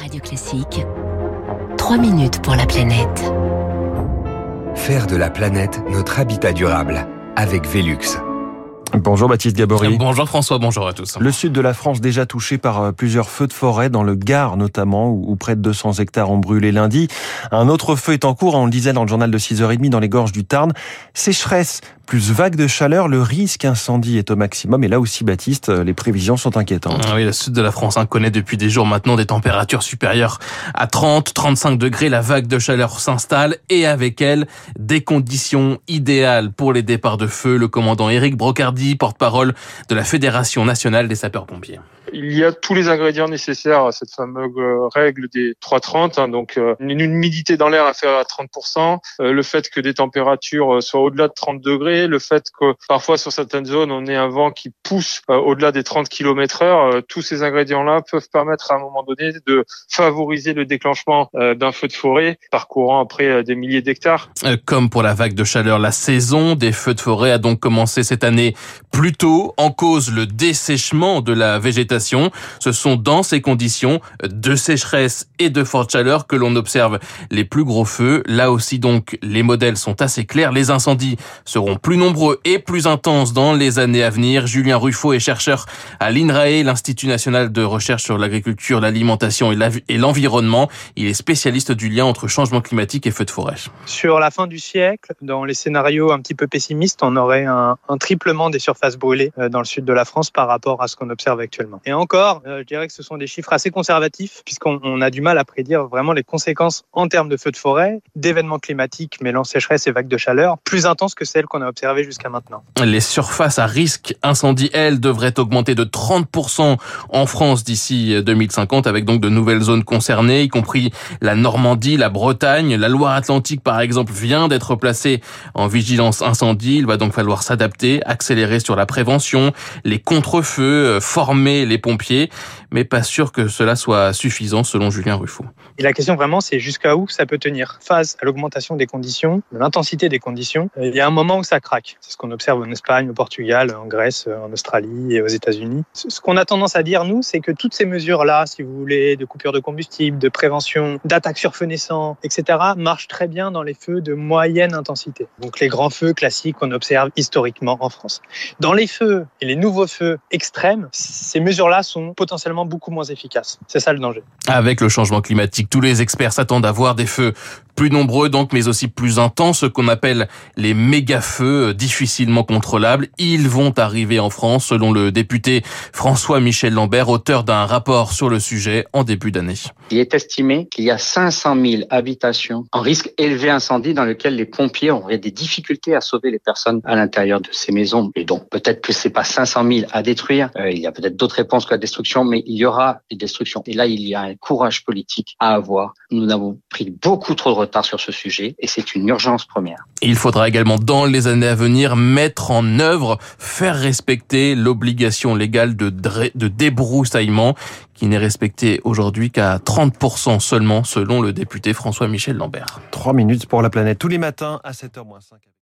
Radio Classique, 3 minutes pour la planète. Faire de la planète notre habitat durable avec Velux. Bonjour Baptiste Gabory. Bonjour François, bonjour à tous. Le sud de la France déjà touché par euh, plusieurs feux de forêt, dans le Gard notamment, où près de 200 hectares ont brûlé lundi. Un autre feu est en cours, on le disait dans le journal de 6h30 dans les gorges du Tarn. Sécheresse plus vague de chaleur, le risque incendie est au maximum. Et là aussi, Baptiste, euh, les prévisions sont inquiétantes. Ah oui, le sud de la France hein, connaît depuis des jours maintenant des températures supérieures à 30, 35 degrés. La vague de chaleur s'installe et avec elle, des conditions idéales pour les départs de feu. Le commandant Éric Brocardi, porte-parole de la Fédération nationale des sapeurs-pompiers il y a tous les ingrédients nécessaires à cette fameuse règle des 330, hein, donc euh, une humidité dans l'air à faire à 30%, euh, le fait que des températures euh, soient au-delà de 30 degrés, le fait que parfois sur certaines zones on ait un vent qui pousse au-delà des 30 km heure, tous ces ingrédients-là peuvent permettre à un moment donné de favoriser le déclenchement d'un feu de forêt parcourant après des milliers d'hectares. Comme pour la vague de chaleur, la saison des feux de forêt a donc commencé cette année plus tôt, en cause le dessèchement de la végétation ce sont dans ces conditions de sécheresse et de forte chaleur que l'on observe les plus gros feux. Là aussi donc, les modèles sont assez clairs. Les incendies seront plus nombreux et plus intenses dans les années à venir. Julien Ruffo est chercheur à l'INRAE, l'Institut national de recherche sur l'agriculture, l'alimentation et l'environnement. Il est spécialiste du lien entre changement climatique et feux de forêt. Sur la fin du siècle, dans les scénarios un petit peu pessimistes, on aurait un, triplement des surfaces brûlées euh, dans le sud de la France par rapport à ce qu'on observe actuellement. Encore, euh, je dirais que ce sont des chiffres assez conservatifs, puisqu'on a du mal à prédire vraiment les conséquences en termes de feux de forêt, d'événements climatiques mêlant sécheresse et vagues de chaleur, plus intenses que celles qu'on a observées jusqu'à maintenant. Les surfaces à risque incendie, elles, devraient augmenter de 30% en France d'ici 2050, avec donc de nouvelles zones concernées, y compris la Normandie, la Bretagne, la Loire-Atlantique, par exemple, vient d'être placée en vigilance incendie. Il va donc falloir s'adapter, accélérer sur la prévention, les contre-feux, euh, former les pompiers, mais pas sûr que cela soit suffisant selon Julien Ruffo. Et la question vraiment, c'est jusqu'à où ça peut tenir? Face à l'augmentation des conditions, de l'intensité des conditions. Il y a un moment où ça craque. C'est ce qu'on observe en Espagne, au Portugal, en Grèce, en Australie et aux États-Unis. Ce qu'on a tendance à dire, nous, c'est que toutes ces mesures-là, si vous voulez, de coupure de combustible, de prévention, d'attaque sur etc., marchent très bien dans les feux de moyenne intensité. Donc les grands feux classiques qu'on observe historiquement en France. Dans les feux et les nouveaux feux extrêmes, ces mesures-là sont potentiellement beaucoup moins efficaces. C'est ça le danger. Avec le changement climatique, tous les experts s'attendent à voir des feux plus nombreux donc, mais aussi plus intenses, ce qu'on appelle les méga-feux euh, difficilement contrôlables. Ils vont arriver en France, selon le député François-Michel Lambert, auteur d'un rapport sur le sujet en début d'année. Il est estimé qu'il y a 500 000 habitations en risque élevé incendie dans lesquelles les pompiers auraient des difficultés à sauver les personnes à l'intérieur de ces maisons. Et donc peut-être que c'est pas 500 000 à détruire. Euh, il y a peut-être d'autres réponses que la destruction, mais il y aura des destructions. Et là, il y a un courage politique à avoir. Nous avons pris beaucoup trop de retard sur ce sujet et c'est une urgence première. Il faudra également dans les années à venir mettre en œuvre, faire respecter l'obligation légale de, de débroussaillement qui n'est respectée aujourd'hui qu'à 30% seulement selon le député François-Michel Lambert. Trois minutes pour la planète tous les matins à 7h05.